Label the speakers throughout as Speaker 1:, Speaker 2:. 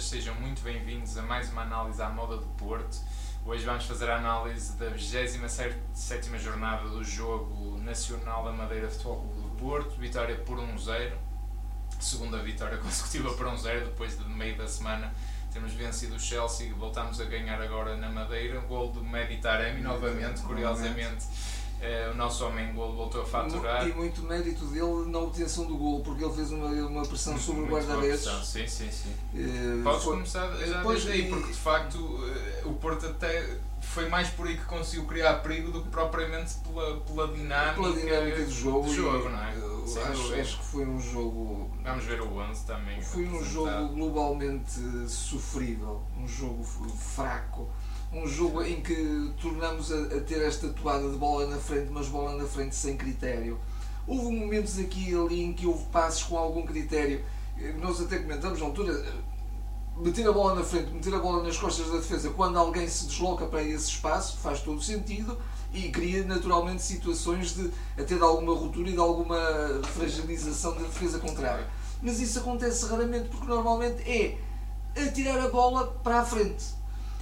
Speaker 1: portistas, sejam muito bem-vindos a mais uma análise à moda do Porto. Hoje vamos fazer a análise da 27 jornada do jogo nacional da Madeira Futebol Clube do Porto, vitória por 1-0, segunda vitória consecutiva por 1-0 depois de meio da semana temos vencido o Chelsea. E voltamos a ganhar agora na Madeira, gol do Meditaremi novamente, curiosamente o nosso homem gol voltou a faturar.
Speaker 2: E muito mérito dele na obtenção do gol, porque ele fez uma, uma pressão muito, sobre o guarda-redes.
Speaker 1: Sim, sim, sim. Uh, Podes foi, começar já depois, desde aí, porque de facto uh, o Porto até foi mais por aí que conseguiu criar perigo do que propriamente pela, pela dinâmica,
Speaker 2: pela dinâmica do jogo.
Speaker 1: Do jogo não é?
Speaker 2: Acho, acho, que foi um jogo.
Speaker 1: Vamos ver o 11 também.
Speaker 2: Foi um jogo globalmente sofrível, um jogo fraco um jogo em que tornamos a, a, ter esta toada de bola na frente, mas bola na frente sem critério. Houve momentos aqui e ali em que houve passos com algum critério. Nós até comentamos na altura, meter a bola na frente, meter a bola nas costas da defesa quando alguém se desloca para esse espaço faz todo sentido e cria naturalmente situações de até de alguma ruptura e de alguma fragilização da defesa contrária. Mas isso acontece raramente porque normalmente é atirar a bola para a frente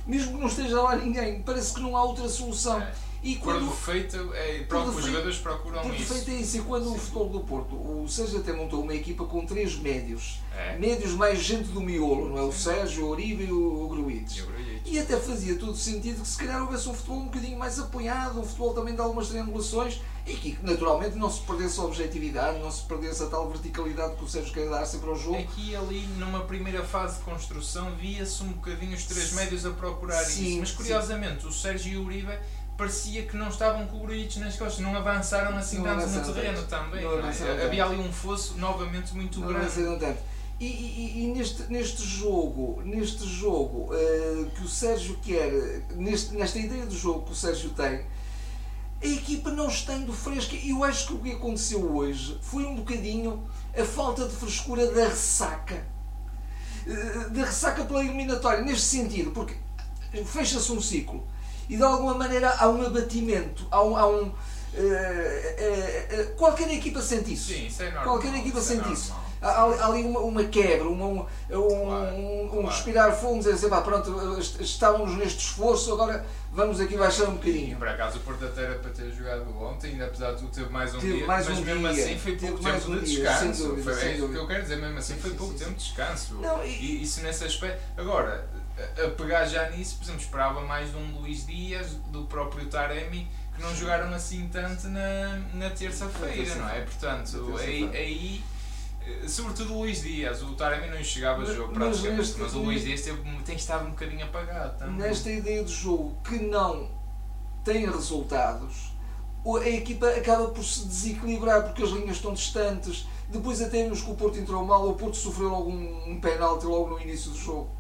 Speaker 2: mesmo que não esteja lá ninguém, parece que não há outra solução. É.
Speaker 1: E quando, por defeito, é, por os jogadores procuram
Speaker 2: por
Speaker 1: isso.
Speaker 2: defeito é isso. E quando Sim. o futebol do Porto, o Sérgio até montou uma equipa com três médios. É. Médios mais gente do miolo, não é? O Sérgio, o Oribe e o Gruites. E até fazia todo sentido que se calhar houvesse um futebol um bocadinho mais apoiado, um futebol também de algumas triangulações e que naturalmente não se perdesse a objetividade, não se perdesse a tal verticalidade que o Sérgio quer dar sempre ao jogo.
Speaker 1: Aqui ali, numa primeira fase de construção, via-se um bocadinho os três médios a procurar sim, isso. Mas curiosamente, sim. o Sérgio e o Uribe parecia que não estavam cobridos nas costas, não avançaram assim tanto no terreno também. Não não é? Havia ali um fosso novamente muito grande.
Speaker 2: E, e, e, neste, neste jogo, neste jogo uh, que o Sérgio quer, neste, nesta ideia do jogo que o Sérgio tem, a equipa não estando fresca. E eu acho que o que aconteceu hoje foi um bocadinho a falta de frescura da ressaca. Uh, da ressaca pela eliminatória, neste sentido, porque fecha-se um ciclo e de alguma maneira há um abatimento, há um. Há um uh, uh, qualquer equipa sente isso.
Speaker 1: Sim, isso é normal.
Speaker 2: Qualquer equipa isso é sente é isso há, ali uma, uma quebra, uma, um, claro, um, claro. respirar fundo, dizer assim, pá, pronto, estávamos neste esforço, agora vamos aqui baixar um bocadinho.
Speaker 1: Por acaso o Porto até era para ter jogado ontem, apesar de tudo teve mais um teve dia,
Speaker 2: mais
Speaker 1: mas
Speaker 2: um
Speaker 1: mesmo
Speaker 2: dia.
Speaker 1: assim foi pouco tempo um de descanso. Dúvida, foi, é isso que eu quero dizer, mesmo assim foi pouco sim, tempo de descanso. Não, e, e isso nesse aspecto. Agora, a pegar já nisso, por exemplo, esperava mais de um Luís Dias, do próprio Taremi, que não jogaram assim tanto na, na terça-feira, não é? Portanto, aí Sobretudo o Luís Dias, o Taremi não chegava a jogo praticamente, mas, mas o Luís Dias teve, tem estado um bocadinho apagado também.
Speaker 2: Nesta ideia de jogo que não tem resultados, a equipa acaba por se desequilibrar porque as linhas estão distantes. Depois até vimos que o Porto entrou mal, o Porto sofreu logo um, um penalti logo no início do jogo.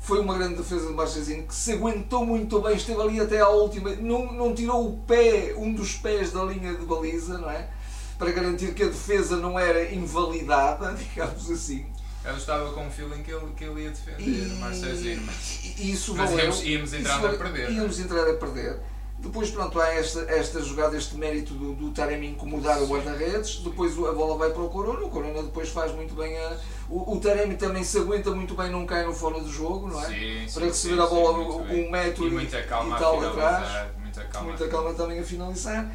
Speaker 2: Foi uma grande defesa de Marchezinho que se aguentou muito bem, esteve ali até à última, não, não tirou o pé, um dos pés da linha de baliza, não é? Para garantir que a defesa não era invalidada, digamos assim.
Speaker 1: Eu estava com o feeling que ele, que ele ia defender e, o Marcezinho, mas,
Speaker 2: isso
Speaker 1: mas valeu, íamos, íamos entrar isso, a perder.
Speaker 2: Íamos entrar a perder. Depois, pronto, há esta, esta jogada, este mérito do, do Taremi incomodar o guarda-redes. Depois a bola vai para o Corona. O Corona depois faz muito bem a. O, o Taremi também se aguenta muito bem, não cai no fora do jogo, não é?
Speaker 1: Sim,
Speaker 2: para receber sim, a bola um metro
Speaker 1: e, calma
Speaker 2: e tal atrás. Muita calma, muita calma também a finalizar.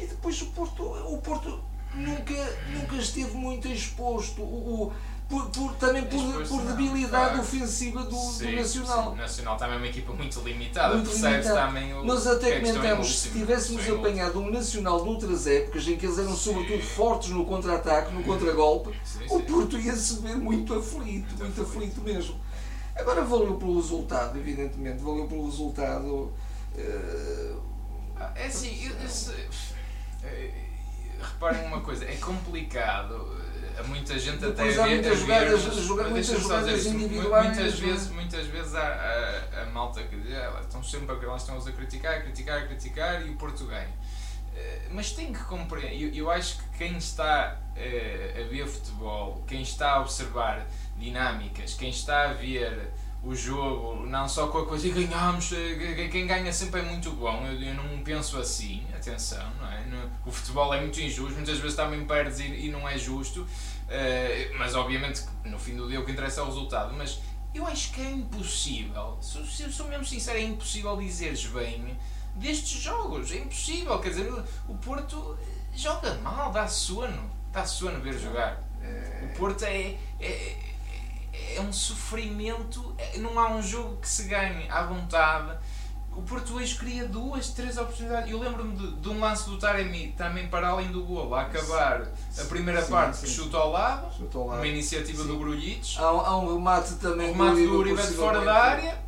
Speaker 2: E depois o Porto, o Porto nunca, nunca esteve muito exposto. O, o por, por, também por, por debilidade claro. ofensiva do, sim, do Nacional. Sim.
Speaker 1: O Nacional também é uma equipa muito limitada, muito também o.
Speaker 2: Nós até é comentamos se tivéssemos apanhado um Nacional de outras épocas em que eles eram sim. sobretudo fortes no contra-ataque, no contra-golpe, o Porto ia se ver muito aflito, muito, muito aflito. aflito mesmo. Agora valeu pelo resultado, evidentemente, valeu pelo resultado. Uh...
Speaker 1: É assim, eu, eu, reparem uma coisa, é complicado. Muita gente
Speaker 2: Depois
Speaker 1: até
Speaker 2: há muitas jogadas, joga, muitas jogadas individuais.
Speaker 1: Muitas vezes, muitas vezes há a, a malta que diz, ah, estão sempre a, estão a criticar, a criticar, a criticar e o Porto ganha. Eh, mas tem que compreender, eu, eu acho que quem está uh, a ver futebol, quem está a observar dinâmicas, quem está a ver o jogo, não só com a coisa e ganhamos, eh, quem ganha sempre é muito bom, eu, eu não penso assim, atenção, não é? o futebol é muito injusto, muitas vezes também perdes e, não é justo, Uh, mas obviamente no fim do dia o que interessa é o resultado. Mas eu acho que é impossível, se, sou mesmo sincero, é impossível dizeres bem destes jogos. É impossível, quer dizer, o Porto joga mal, dá sono, dá sono ver jogar. O Porto é, é, é um sofrimento, é, não há um jogo que se ganhe à vontade o Porto hoje cria duas, três oportunidades. Eu lembro-me de, de, um lance do Taremi, também para além do gol, a acabar a primeira sim, parte, sim. que chuta ao lado, chuta ao lado. uma iniciativa sim. do Grulhites.
Speaker 2: Há, há, um remate também
Speaker 1: um remate do Uribe de fora da área.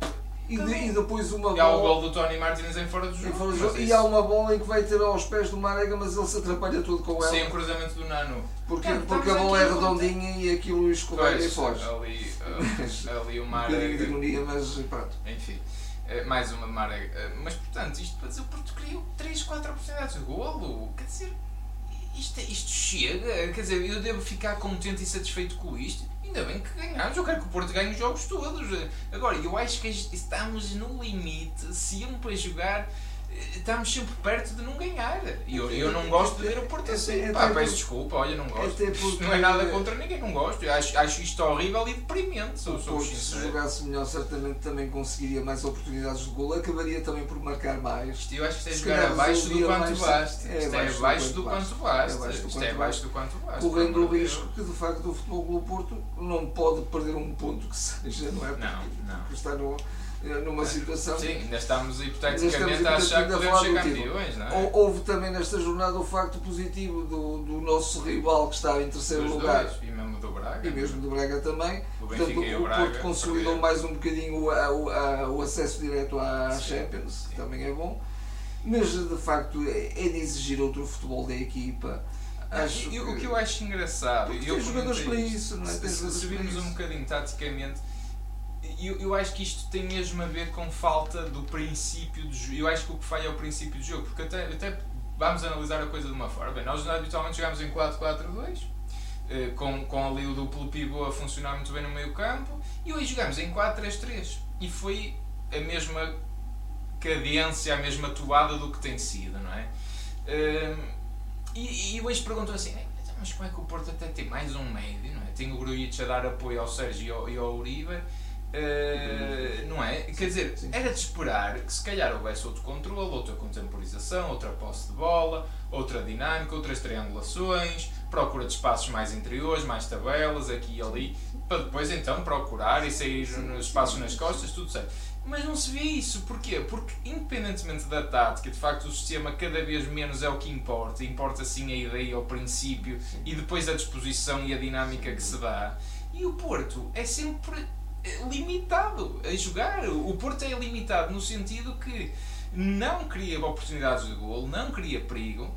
Speaker 2: E, de, e, depois uma
Speaker 1: e bola. E há o gol do Tony Martins em fora do jogo. Fora do jogo.
Speaker 2: E há uma bola em que vai ter aos pés do Marega, mas ele se atrapalha tudo com ela.
Speaker 1: Sem o cruzamento do Nano.
Speaker 2: Porque, é, porque a bola é redondinha e aquilo escorrega e foge.
Speaker 1: Ali, uh, ali o Marega.
Speaker 2: um bocadinho de ironia, mas pronto.
Speaker 1: Enfim. Eh, mais uma maré. Eh, mas portanto, isto para dizer o Porto criou 3, 4 oportunidades de golo. Quer dizer, isto, isto chega. Quer dizer, eu devo ficar contente e satisfeito com isto. Ainda bem que ganhamos. Eu quero que o Porto ganhe os jogos todos. Agora, eu acho que estamos no limite sempre a jogar estamos sempre perto de não ganhar. E eu, eu não gosto de ver o Porto assim. Pá, peço desculpa, olha, não gosto. Isto não é nada contra ninguém, não gosto. Eu acho, acho isto horrível e deprimente. Sou,
Speaker 2: o Porto, se jogasse melhor, certamente também conseguiria mais oportunidades de gol. Acabaria também por marcar mais.
Speaker 1: Eu acho que isto é jogar abaixo do quanto basta. É isto é abaixo do quanto basta. Isto é abaixo do quanto basta.
Speaker 2: Correndo o risco que, de facto, o Futebol do Porto não pode perder um ponto que seja, não é?
Speaker 1: Porque, não, não.
Speaker 2: Porque está no numa situação.
Speaker 1: Sim, ainda estamos hipoteticamente a achar que podemos ser campeões, não é?
Speaker 2: Houve também nesta jornada o facto positivo do, do nosso rival que estava em terceiro Dos lugar.
Speaker 1: Dois, e mesmo do Braga.
Speaker 2: E mesmo do Braga também.
Speaker 1: O
Speaker 2: Portanto, o,
Speaker 1: o Porto
Speaker 2: consolidou mais um bocadinho o, a, o acesso direto à sim, Champions, sim. que também é bom. Mas de facto é, é de exigir outro futebol da equipa.
Speaker 1: Acho e, que... O que eu acho engraçado.
Speaker 2: Porque tem jogadores para isso, não é?
Speaker 1: Se, se virmos um bocadinho taticamente eu, eu acho que isto tem mesmo a ver com falta do princípio do jogo. Eu acho que o que falha é o princípio do jogo, porque até, até vamos analisar a coisa de uma forma. Bem, nós habitualmente jogamos em 4-4-2, eh, com, com ali o duplo pivô a funcionar muito bem no meio campo, e hoje jogamos em 4-3-3. E foi a mesma cadência, a mesma toada do que tem sido, não é? Ehm, e, e hoje perguntam assim, mas como é que o Porto até tem mais um médio, não é? Tem o Grujic a dar apoio ao Sérgio e ao, e ao Uribe, Uh, não é? Quer dizer, era de esperar que se calhar houvesse outro controle, outra contemporização, outra posse de bola, outra dinâmica, outras triangulações, procura de espaços mais interiores, mais tabelas, aqui e ali, para depois então procurar e sair nos espaços nas costas, tudo certo. Mas não se vê isso, porquê? Porque independentemente da tática, de facto o sistema cada vez menos é o que importa, importa sim a ideia, o princípio e depois a disposição e a dinâmica que se dá. E o Porto é sempre limitado a jogar. O Porto é limitado no sentido que não cria oportunidades de gol, não cria perigo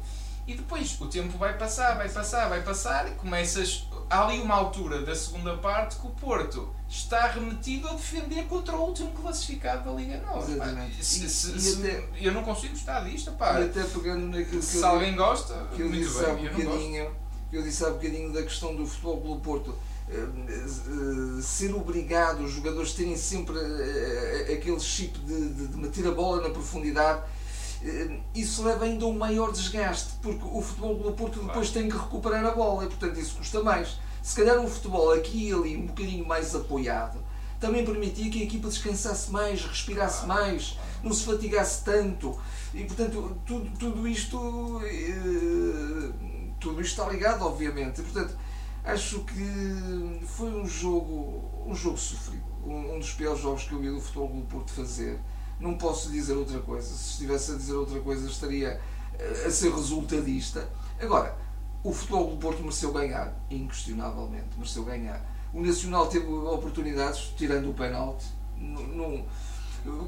Speaker 1: e depois o tempo vai passar, vai passar, vai passar e começas. Há ali uma altura da segunda parte que o Porto está remetido a defender contra o último classificado da Liga Nova. Se, se, se, até, eu não consigo gostar disto. Pá.
Speaker 2: E até pegando naquilo que
Speaker 1: se eu, alguém gosta,
Speaker 2: que eu disse bem, há bocadinho, que eu disse há bocadinho da questão do futebol pelo Porto ser obrigado os jogadores terem sempre eh, aquele chip de, de, de meter a bola na profundidade eh, isso leva ainda a um maior desgaste porque o futebol do Porto depois tem que recuperar a bola e portanto isso custa mais. Se calhar o futebol aqui e ali um bocadinho mais apoiado também permitia que a equipa descansasse mais, respirasse mais, não se fatigasse tanto. E portanto tudo, tudo isto tudo isto está ligado obviamente. E, portanto Acho que foi um jogo, um jogo sofrido, um, um dos piores jogos que eu vi do Futebol do Porto fazer. Não posso dizer outra coisa. Se estivesse a dizer outra coisa, estaria a ser resultadista. Agora, o Futebol do Porto mereceu ganhar, inquestionavelmente, mereceu ganhar. O Nacional teve oportunidades, tirando o penalti, não,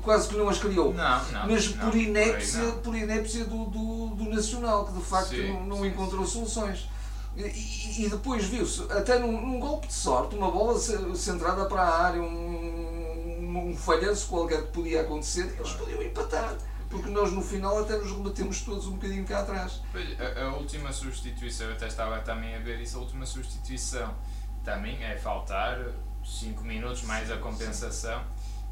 Speaker 2: quase que não as criou.
Speaker 1: Não, não,
Speaker 2: mas
Speaker 1: não,
Speaker 2: por inépcia, por, por inépcia do, do, do, Nacional, que de facto sim, não, não sim, encontrou sim. soluções. E, e depois viu-se, até num, num, golpe de sorte, uma bola centrada para a área, um, um falhanço qualquer que podia acontecer, eles podiam empatar. Porque nós no final até nos rebatemos todos um bocadinho cá atrás.
Speaker 1: A, a última substituição, eu até estava também a ver isso, a última substituição também é faltar 5 minutos mais a compensação.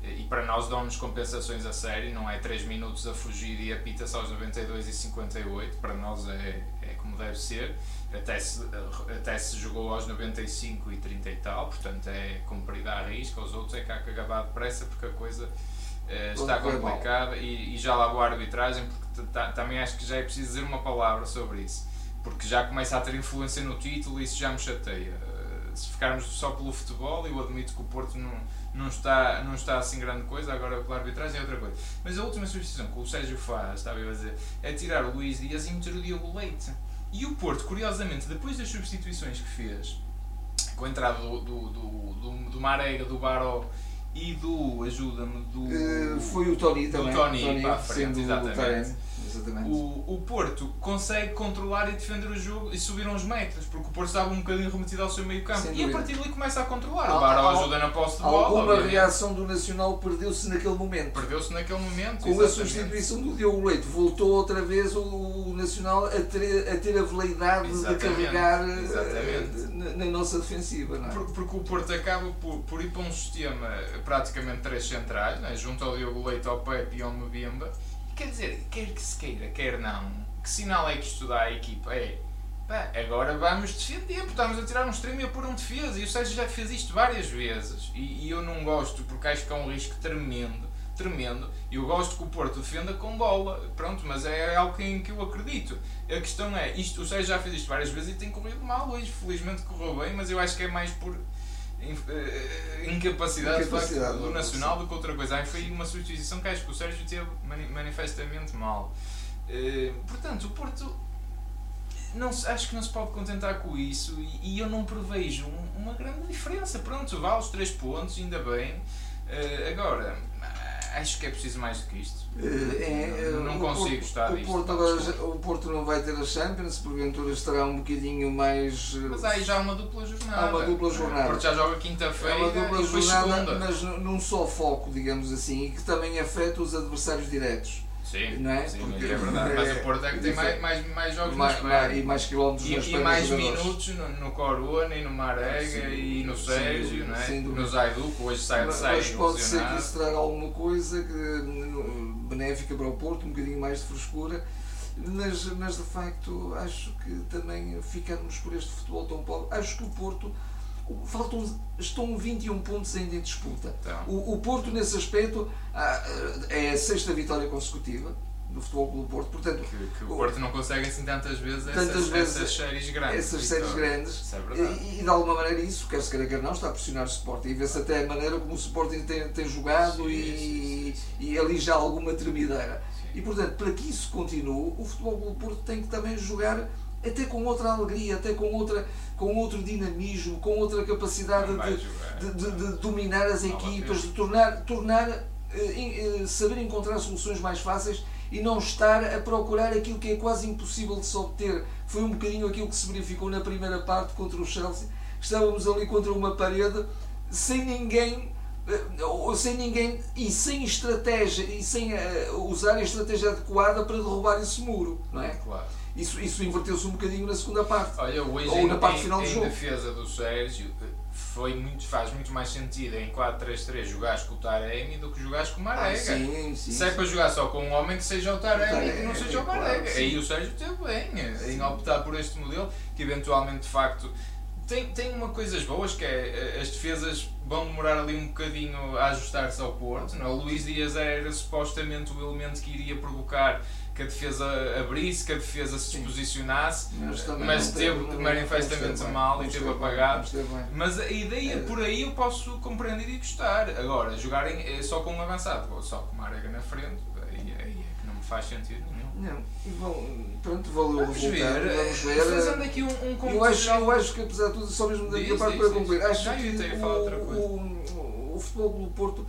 Speaker 1: e para nós dão-nos compensações a sério, não é 3 minutos a fugir e apita-se aos 92 e 58, para nós é, é como deve ser, até se, até se jogou aos 95 e 30 e tal, portanto é cumprir a risca, os outros é que há que acabar depressa porque a coisa uh, está complicada e, e, já lá vou a arbitragem porque também acho que já é preciso dizer uma palavra sobre isso, porque já começa a ter influência no título e isso já me chateia. Uh, se ficarmos só pelo futebol, eu admito que o Porto não não está, não está assim grande coisa, agora pela arbitragem é outra coisa. Mas a última substituição que o Sérgio faz, estava a dizer, é tirar o Luís Dias e meter o Diogo Leite. E o Porto, curiosamente, depois das substituições que fez, com a entrada do, do, do, do, do Marega, do Baró e do, ajuda-me, do...
Speaker 2: Uh, foi o Tony também.
Speaker 1: Tony, Tony para a frente,
Speaker 2: exatamente.
Speaker 1: Exatamente. O, o Porto consegue controlar e defender o jogo e subiram os metros, porque o Porto estava um bocadinho remetido ao seu meio campo. E a partir dali começa a controlar. o Barão ajuda na posse de bola.
Speaker 2: Alguma obviamente. reação do Nacional perdeu-se naquele momento.
Speaker 1: Perdeu-se naquele momento.
Speaker 2: Com exatamente. a substituição do Diogo Leite, voltou outra vez o, o Nacional a ter a, ter a veleidade exatamente. de carregar eh, na, na, nossa defensiva. É?
Speaker 1: Por, porque o Porto acaba por, por ir para um sistema praticamente três centrais, né? junto ao Diogo Leite, ao Pepe e ao Mbemba Quer dizer, quer que se queira, quer não, que sinal é que isto dá à equipa? É, pá, agora vamos defender, porque estamos a tirar um extremo e a pôr um defesa. E o Sérgio já fez isto várias vezes. E, e, eu não gosto, porque acho que é um risco tremendo, tremendo. E eu gosto que o Porto defenda com bola, pronto, mas é algo em que eu acredito. A questão é, isto, o Sérgio já fez isto várias vezes e tem corrido mal hoje. Felizmente correu bem, mas eu acho que é mais por incapacidade, Incapacidade do Nacional do que outra coisa. Aí foi uma substituição que acho que o Sérgio teve manifestamente mal. Eh, portanto, o Porto não, acho que não se pode contentar com isso e, eu não prevejo uma grande diferença. Pronto, vale os três pontos, ainda bem. Agora, acho que é preciso mais do que isto.
Speaker 2: É,
Speaker 1: não, não consigo
Speaker 2: Porto,
Speaker 1: gostar
Speaker 2: o
Speaker 1: disto.
Speaker 2: Porto, agora, o Porto não vai ter a Champions, porventura estará um bocadinho mais.
Speaker 1: Mas aí já há uma dupla jornada.
Speaker 2: Há uma dupla jornada.
Speaker 1: Porque já joga quinta-feira.
Speaker 2: É uma dupla jornada,
Speaker 1: segunda.
Speaker 2: mas num só foco, digamos assim, e que também afeta os adversários diretos.
Speaker 1: Sim,
Speaker 2: não é?
Speaker 1: sim Porque, é verdade. Mas o Porto é que tem mais, mais, mais jogos
Speaker 2: mais, mais, E mais quilómetros
Speaker 1: E, e mais minutos no, no Corona e no Marega e no Sérgio, não é? no Zaidu, que hoje sai de Mas
Speaker 2: pode ser que isso traga alguma coisa que, benéfica para o Porto, um bocadinho mais de frescura. Mas, mas de facto acho que também ficarmos por este futebol tão pobre. Acho que o Porto faltam, estão 21 pontos ainda em disputa. Então. O, o, Porto, nesse aspecto, ah, é a sexta vitória consecutiva do Futebol Clube Porto. Portanto,
Speaker 1: que, que o Porto não consegue assim tantas vezes,
Speaker 2: tantas
Speaker 1: essas,
Speaker 2: vezes
Speaker 1: essas séries grandes.
Speaker 2: Essas séries grandes.
Speaker 1: É
Speaker 2: e, e, de alguma maneira isso, quer se queira quer não, está a pressionar o Sporting. E vê-se até a maneira como o Sporting tem, tem jogado sim, e, sim, sim. e ali já alguma tremideira. E portanto, para que isso continue, o Futebol Clube Porto tem que também jogar até com outra alegria, até com, outra, com outro dinamismo, com outra capacidade de, de, de, de, dominar as equipas, de tornar, tornar eh, eh, saber encontrar soluções mais fáceis e não estar a procurar aquilo que é quase impossível de se obter. Foi um bocadinho aquilo que se verificou na primeira parte contra o Chelsea. Estávamos ali contra uma parede sem ninguém eh, sem ninguém e sem estratégia e sem usar a estratégia adequada para derrubar esse muro, não é?
Speaker 1: Claro
Speaker 2: isso, isso inverteu-se um bocadinho na segunda parte.
Speaker 1: Olha, hoje ou na parte em, final do em jogo. defesa do Sérgio, foi muito, faz muito mais sentido em 4-3-3 jogares com o Taremi do que jogares com o Marega. Ah,
Speaker 2: sim, sim,
Speaker 1: Se é para jogar só com um homem que seja o Taremi e que não seja o Marega. Claro, Aí o Sérgio teve bem em optar por este modelo, que eventualmente de facto tem, tem uma coisas boas que é as defesas vão demorar ali um bocadinho a ajustar-se ao Porto. Não? É? O Luís Dias era supostamente o elemento que iria provocar que a defesa abrisse, que a defesa se posicionasse, mas, mas teve manifestamente mal e teve apagado. Mas a ideia por aí eu posso compreender e gostar. Agora, jogarem é só com um avançado, só com uma arega na frente, aí, aí é que não me faz sentido nenhum.
Speaker 2: Não, e bom, pronto, valeu
Speaker 1: vamos ver. Vamos ver. Fazendo aqui um, um
Speaker 2: eu, acho, eu acho que apesar de tudo, só mesmo da minha parte para concluir, acho que
Speaker 1: o,
Speaker 2: o, o, o futebol do Porto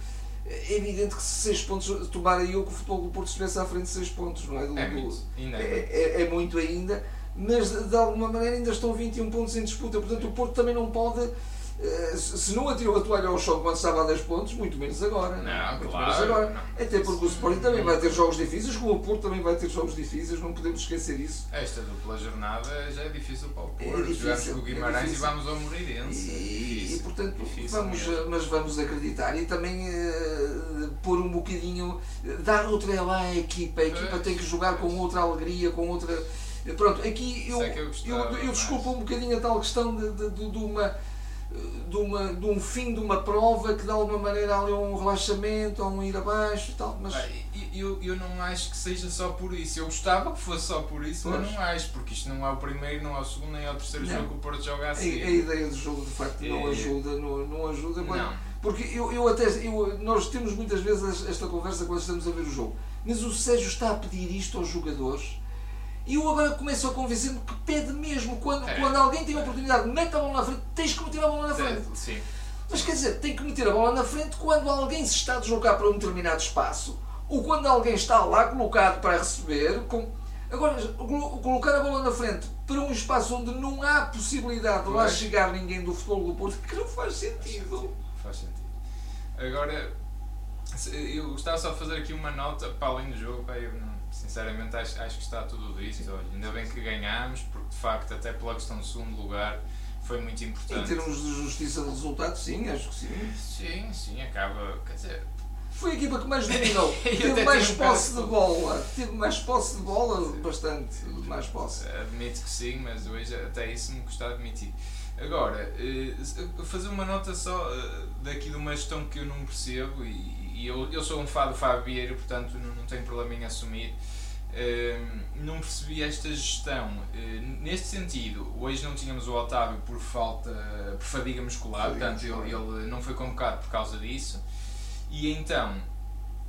Speaker 2: é evidente que se 6 pontos, tomara eu que o futebol do Porto estivesse à frente de 6 pontos, não é? Do,
Speaker 1: é, muito, ainda
Speaker 2: é, é, é, muito ainda, mas de alguma maneira ainda estão 21 pontos em disputa, portanto o Porto também não pode. Eh, se não atirou a toalha ao chão quando estava a 10 pontos, muito menos agora.
Speaker 1: Não,
Speaker 2: muito
Speaker 1: claro,
Speaker 2: menos agora. Não. Até porque o Sporting também vai ter jogos difíceis, como o Porto também vai ter jogos difíceis, não podemos esquecer isso.
Speaker 1: Esta dupla jornada já é difícil para o Porto. É difícil, Jogamos com o Guimarães é e vamos ao Moreirense.
Speaker 2: E, e, portanto,
Speaker 1: Difícil
Speaker 2: vamos,
Speaker 1: mesmo.
Speaker 2: mas vamos acreditar e também eh, pôr um bocadinho, eh, dar outra ela à equipa. A equipa
Speaker 1: Pois,
Speaker 2: tem que jogar com
Speaker 1: pois.
Speaker 2: outra alegria, com outra. eh, Pronto, aqui eu,
Speaker 1: é eu
Speaker 2: eu, eu,
Speaker 1: mais.
Speaker 2: desculpo um bocadinho a tal questão de, de, de, de uma. De, uma, de um fim de uma prova que de alguma maneira há ali um relaxamento ou um ir abaixo e tal, mas
Speaker 1: Ah, Eu, eu não acho que seja só por isso. Eu gostava que fosse só por isso, mas
Speaker 2: Pois.
Speaker 1: não acho, porque isto não é o primeiro, não é o segundo, nem é o terceiro
Speaker 2: Não.
Speaker 1: jogo que o Porto joga
Speaker 2: a,
Speaker 1: assim.
Speaker 2: a ideia do jogo de facto não
Speaker 1: É.
Speaker 2: ajuda, não, não ajuda.
Speaker 1: Não.
Speaker 2: Porque eu, eu até, eu, nós temos muitas vezes esta conversa quando estamos a ver o jogo, mas o Sérgio está a pedir isto aos jogadores e eu agora começo a convencer-me que pede mesmo. Quando,
Speaker 1: É.
Speaker 2: quando alguém tem a oportunidade, mete a bola na frente, tens que meter a bola na frente.
Speaker 1: Sim.
Speaker 2: Mas quer dizer, tem que meter a bola na frente quando alguém se está a deslocar para um determinado espaço ou quando alguém está lá colocado para receber. Com... Agora, colo- colocar a bola na frente para um espaço onde não há possibilidade de lá chegar ninguém do futebol do Porto, que não faz sentido.
Speaker 1: Faz sentido. Agora, eu gostava só de fazer aqui uma nota para além do jogo. pá, eu não- sinceramente acho, acho que está tudo dito. Olha, ainda bem que ganhámos, porque de facto, até pela questão do segundo lugar, foi muito
Speaker 2: Em
Speaker 1: importante.
Speaker 2: termos de justiça de resultado, sim, acho que sim.
Speaker 1: Sim, sim, acaba. Quer dizer,
Speaker 2: Foi a equipa que mais dominou. Teve mais posse de bola. Teve mais posse de bola, bastante mais posse.
Speaker 1: Admito que sim, mas hoje até isso me custa admitir. Agora, eh, fazer uma nota só eh, daqui de uma gestão que eu não percebo, e, e eu, eu sou um fã do Fábio Vieira, portanto não, não tenho problema em assumir. Eh, não percebi esta gestão. Eh, neste sentido, hoje não tínhamos o Otávio por falta, por fadiga muscular,
Speaker 2: Fadiga
Speaker 1: portanto ele,
Speaker 2: muscular.
Speaker 1: ele não foi convocado por causa disso. E então,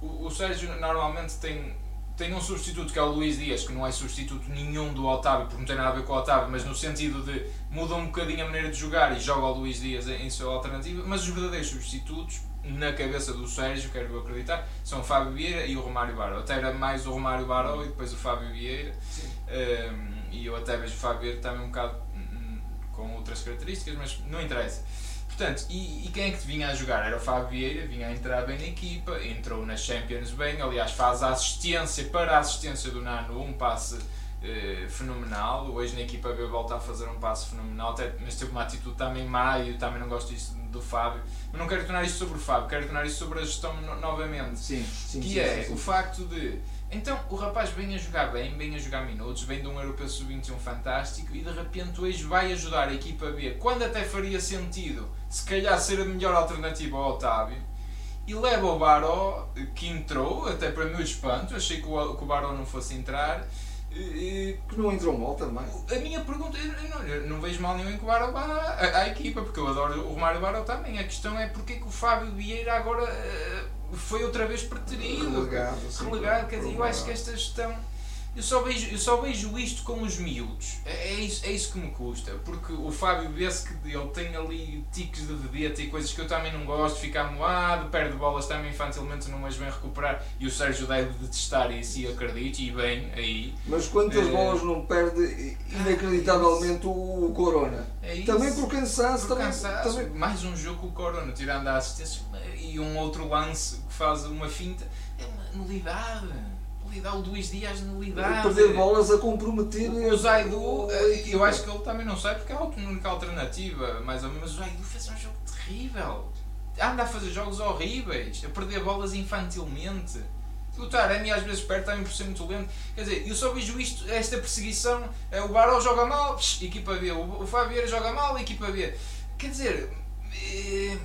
Speaker 1: o, o Sérgio normalmente tem, tem um substituto que é o Luís Dias, que não é substituto nenhum do Otávio, porque não tem nada a ver com o Otávio, mas no sentido de muda um bocadinho a maneira de jogar e joga o Luís Dias em, em sua alternativa. Mas os verdadeiros substitutos, na cabeça do Sérgio, quero acreditar, são o Fábio Vieira e o Romário Baró. Até era mais o Romário Baró e depois o Fábio Vieira. Um, e eu até vejo o Fábio Vieira também um bocado hum, com outras características, mas não interessa. Portanto, e, e quem é que vinha a jogar? Era o Fábio Vieira, vinha a entrar bem na equipa, entrou na Champions bem, aliás faz a assistência para a assistência do Nano, um passe eh, fenomenal. Hoje na equipa B volta a fazer um passe fenomenal, até, mas teve uma atitude também má e eu também não gosto disso do Fábio. Mas não quero tornar isto sobre o Fábio, quero tornar isto sobre a gestão no- novamente
Speaker 2: Sim, sim,
Speaker 1: que
Speaker 2: sim,
Speaker 1: é
Speaker 2: sim.
Speaker 1: o facto de então o rapaz vem a jogar bem, vem a jogar minutos, vem de um europeu sub-21 fantástico e de repente hoje vai ajudar a equipa B, quando até faria sentido se calhar ser a melhor alternativa ao Otávio e leva o Baró que entrou, até para meu espanto, achei que o, que o Baró não fosse entrar. E-
Speaker 2: Que não entrou mal também.
Speaker 1: a minha pergunta, eu não, eu não vejo mal nenhum em que o Baró vá à, à equipa, porque eu adoro o Romário Baró também. A questão é porque é que o Fábio Vieira agora eh, foi outra vez preterido
Speaker 2: Relegado, sim,
Speaker 1: relegado, quer dizer, eu acho que esta gestão. Eu só vejo, eu só vejo isto com os miúdos. É, é, isso, é isso que me custa. Porque o Fábio vê-se que ele tem ali tiques de vedeta e coisas que eu também não gosto, fica moado, perde bolas também infantilmente, não as vem recuperar. E o Sérgio deve detestar isso e acredito, e bem aí.
Speaker 2: Mas quantas
Speaker 1: Eh,
Speaker 2: bolas não perde inacreditavelmente o Corona?
Speaker 1: É.
Speaker 2: Também por cansaço,
Speaker 1: Por
Speaker 2: também,
Speaker 1: cansaço,
Speaker 2: também
Speaker 1: mais um jogo com o Corona, tirando a assistência e um outro lance que faz uma finta. É uma nulidade. Nulidade, o Luís Dias, nulidade.
Speaker 2: perder bolas a comprometer
Speaker 1: O Zaidu, eh, eu acho que ele também não sai porque é a única alternativa, mais ou menos. Mas o Zaidu fez um jogo terrível. Anda a fazer jogos horríveis, a perder bolas infantilmente. O Taremi às vezes perde também por ser muito lento. Quer dizer, eu só vejo isto, esta perseguição. eh, O Baró joga mal, psh, equipa B. O o Fábio Vieira joga mal, equipa B. Quer dizer,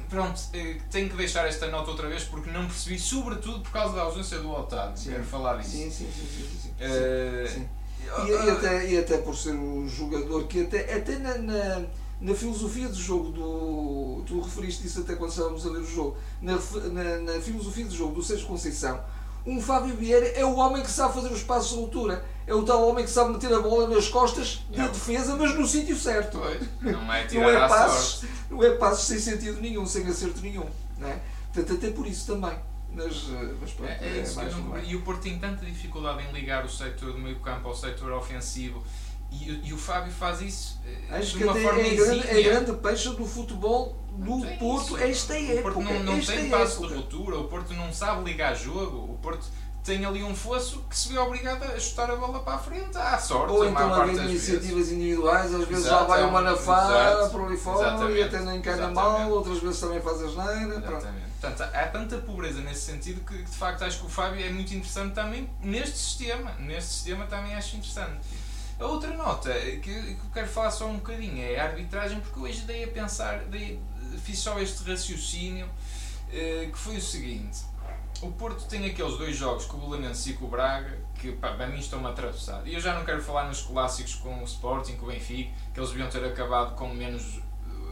Speaker 1: pronto, eh, tenho que deixar esta nota outra vez porque não percebi, sobretudo por causa da ausência do Otávio.
Speaker 2: Sim.
Speaker 1: Quero falar disso.
Speaker 2: Sim, sim, sim, sim, sim.
Speaker 1: Eh,
Speaker 2: Sim. E, e
Speaker 1: ah,
Speaker 2: até, e até por ser um jogador que até, até na, na, na filosofia do jogo do. Tu referiste isso até quando estávamos a ver o jogo. Na, na, na filosofia do jogo do Sérgio Conceição, um Fábio Vieira é o homem que sabe fazer os passos de altura. É o tal homem que sabe meter a bola nas costas da
Speaker 1: É.
Speaker 2: defesa, mas no sítio certo.
Speaker 1: Pois, não é
Speaker 2: Não
Speaker 1: tirar
Speaker 2: é,
Speaker 1: à
Speaker 2: passos,
Speaker 1: sorte.
Speaker 2: não é passos sem sentido nenhum, sem acerto nenhum. Não é? Portanto, até por isso também. Mas, eh, mas pronto,
Speaker 1: É, é isso eu
Speaker 2: mais
Speaker 1: não E o Porto tem tanta dificuldade em ligar o setor do meio campo ao setor ofensivo e, o- e o Fábio faz isso eh,
Speaker 2: Acho
Speaker 1: de
Speaker 2: que
Speaker 1: uma
Speaker 2: até
Speaker 1: forma
Speaker 2: é grande, é grande peixe do futebol do
Speaker 1: Não tem
Speaker 2: Porto
Speaker 1: isso.
Speaker 2: esta
Speaker 1: O
Speaker 2: época.
Speaker 1: Porto não, não tem passo de ruptura, o Porto não sabe ligar jogo, o Porto tem ali um fosso que se vê obrigado a chutar a bola para a frente, à sorte.
Speaker 2: Ou então
Speaker 1: das
Speaker 2: iniciativas
Speaker 1: vezes.
Speaker 2: individuais, às vezes já
Speaker 1: Exato,
Speaker 2: vai
Speaker 1: é um-
Speaker 2: uma na fara
Speaker 1: exato,
Speaker 2: por ali fora e até na
Speaker 1: exatamente.
Speaker 2: mal, outras vezes também faz asneira. Pronto.
Speaker 1: Exatamente. Portanto, há tanta pobreza nesse sentido que, de facto, acho que o Fábio é muito interessante também neste sistema. Neste sistema também acho interessante. A outra nota que, eu quero falar só um bocadinho é a arbitragem, porque hoje dei a pensar, dei, fiz só este raciocínio, eh, que foi o seguinte. O Porto tem aqueles dois jogos com o Belenenses e com o Braga, que pá, para mim estão-me atravessados. E eu já não quero falar nos clássicos com o Sporting, com o Benfica, que eles deviam ter acabado com menos,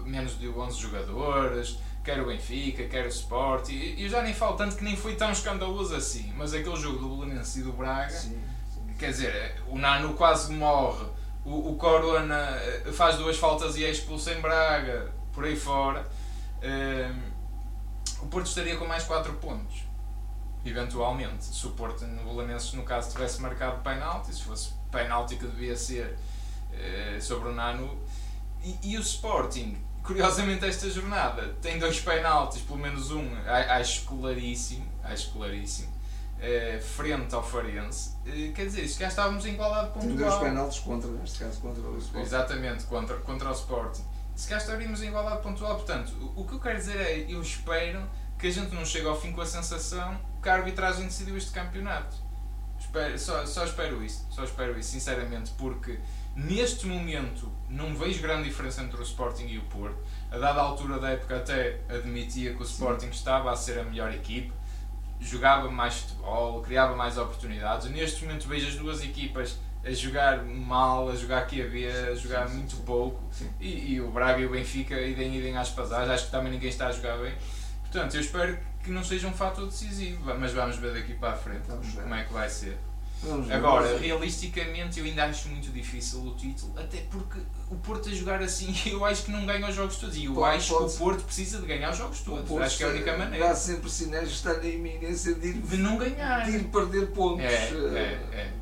Speaker 1: menos de 11 jogadores, quer o Benfica, quer o Sporting. Eu já nem falo tanto que nem foi tão escandaloso assim, mas aquele jogo do Belenenses e do Braga,
Speaker 2: sim.
Speaker 1: Quer dizer, o Nano quase morre, o, o Corona eh, faz duas faltas e é expulso em Braga, por aí fora. Ehm, o Porto estaria com mais 4 pontos, eventualmente. Se o Porto no Belenenses, no caso, tivesse marcado penalti, se fosse penalti que devia ser eh, sobre o Nano. E, e o Sporting, curiosamente, esta jornada tem dois penaltis, pelo menos um, acho claríssimo, acho claríssimo, eh, frente ao Farense. Quer dizer, se cá estávamos em igualdade
Speaker 2: Tem dois
Speaker 1: pontual.
Speaker 2: penaltis contra, neste caso, contra o Sporting.
Speaker 1: Exatamente, contra, contra o Sporting. Se cá estaríamos em igualdade pontual, portanto, o, o que eu quero dizer é, eu espero que a gente não chegue ao fim com a sensação que a arbitragem decidiu este campeonato. Espero, só, só espero isso, só espero isso, sinceramente, porque neste momento não vejo grande diferença entre o Sporting e o Porto. A dada altura da época até admitia que o Sporting estava a ser a melhor equipe, jogava mais futebol, criava mais oportunidades. Neste momento vejo as duas equipas a jogar mal, a jogar que havia, a jogar
Speaker 2: sim,
Speaker 1: muito
Speaker 2: sim.
Speaker 1: pouco.
Speaker 2: Sim.
Speaker 1: E, e o Braga e o Benfica idem idem às pasagens, acho que também ninguém está a jogar bem. Portanto, eu espero que não seja um fator decisivo, mas vamos ver daqui para a frente
Speaker 2: Vamos ver.
Speaker 1: como é que vai ser.
Speaker 2: Vamos.
Speaker 1: Agora,
Speaker 2: ver.
Speaker 1: realisticamente, eu ainda acho muito difícil o título, até porque o Porto a jogar assim, eu acho que não ganha os jogos todos. E eu
Speaker 2: Pode-
Speaker 1: acho
Speaker 2: pode-
Speaker 1: que o Porto precisa de ganhar os jogos todos.
Speaker 2: Porto
Speaker 1: acho que é a única
Speaker 2: Dá
Speaker 1: maneira
Speaker 2: sempre sinais de estar na iminência de ir,
Speaker 1: de não ganhar.
Speaker 2: de ir perder pontos.
Speaker 1: É, é, é.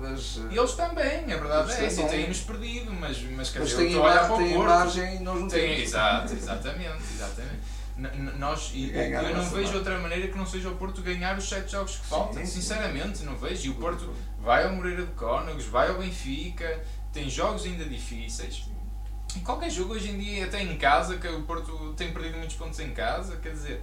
Speaker 2: Mas, eh,
Speaker 1: E eles também, a verdade é essa, têm-nos perdido, mas, mas quer
Speaker 2: mas
Speaker 1: dizer, estou a
Speaker 2: margem e nós não
Speaker 1: Tem,
Speaker 2: temos.
Speaker 1: exato, exatamente, exatamente. Nós, e, eu não vejo
Speaker 2: marca.
Speaker 1: outra maneira que não seja o Porto ganhar os 7 jogos que faltam. Sinceramente, não vejo. E o Porto vai ao Moreira de Cónegos, vai ao Benfica, tem jogos ainda difíceis. E qualquer jogo hoje em dia, até em casa, que o Porto tem perdido muitos pontos em casa, quer dizer,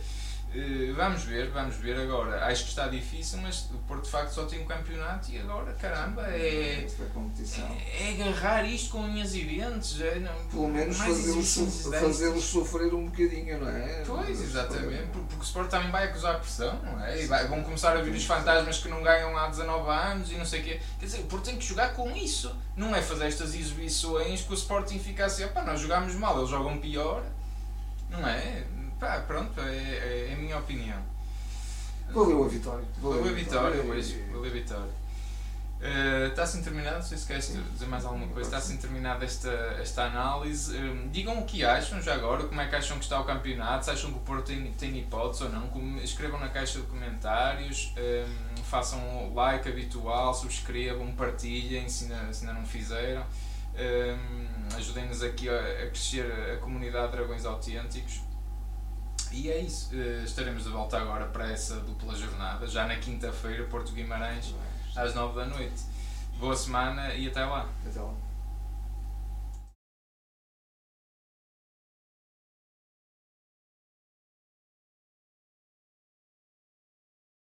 Speaker 1: vamos ver, vamos ver agora. Acho que está difícil, mas o Porto de facto só tem um campeonato e agora, caramba, é,
Speaker 2: competição.
Speaker 1: é agarrar isto com unhas e dentes. É, não,
Speaker 2: Pelo menos fazê-los so- fazê-los sofrer um bocadinho, não é?
Speaker 1: Pois, exatamente, por- porque o Sport também vai acusar pressão, não é? E vai- vão começar a vir os fantasmas que não ganham há 19 anos e não sei o quê. Quer dizer, o Porto tem que jogar com isso. Não é fazer estas exibições que o Sporting fica assim, opá, nós jogámos mal, eles jogam pior. Não é? Pá, pronto, é, é- é a minha opinião.
Speaker 2: Valeu a vitória.
Speaker 1: Valeu a vitória hoje, valeu a vitória. Eh, Está assim terminado, não sei se queres dizer mais alguma coisa, está assim terminada esta, esta análise. Eh, digam o que acham já agora, como é que acham que está o campeonato, se acham que o Porto tem, tem hipótese ou não, Com- escrevam na caixa de comentários, eh, façam o like habitual, subscrevam, partilhem se ainda, se ainda não fizeram. Eh, Ajudem-nos aqui a, a crescer a comunidade de Dragões Autênticos. E é isso, eh, estaremos de volta agora para essa dupla jornada, já na quinta-feira, Porto Guimarães, às 9 da noite. Boa semana e até lá.
Speaker 2: Até lá.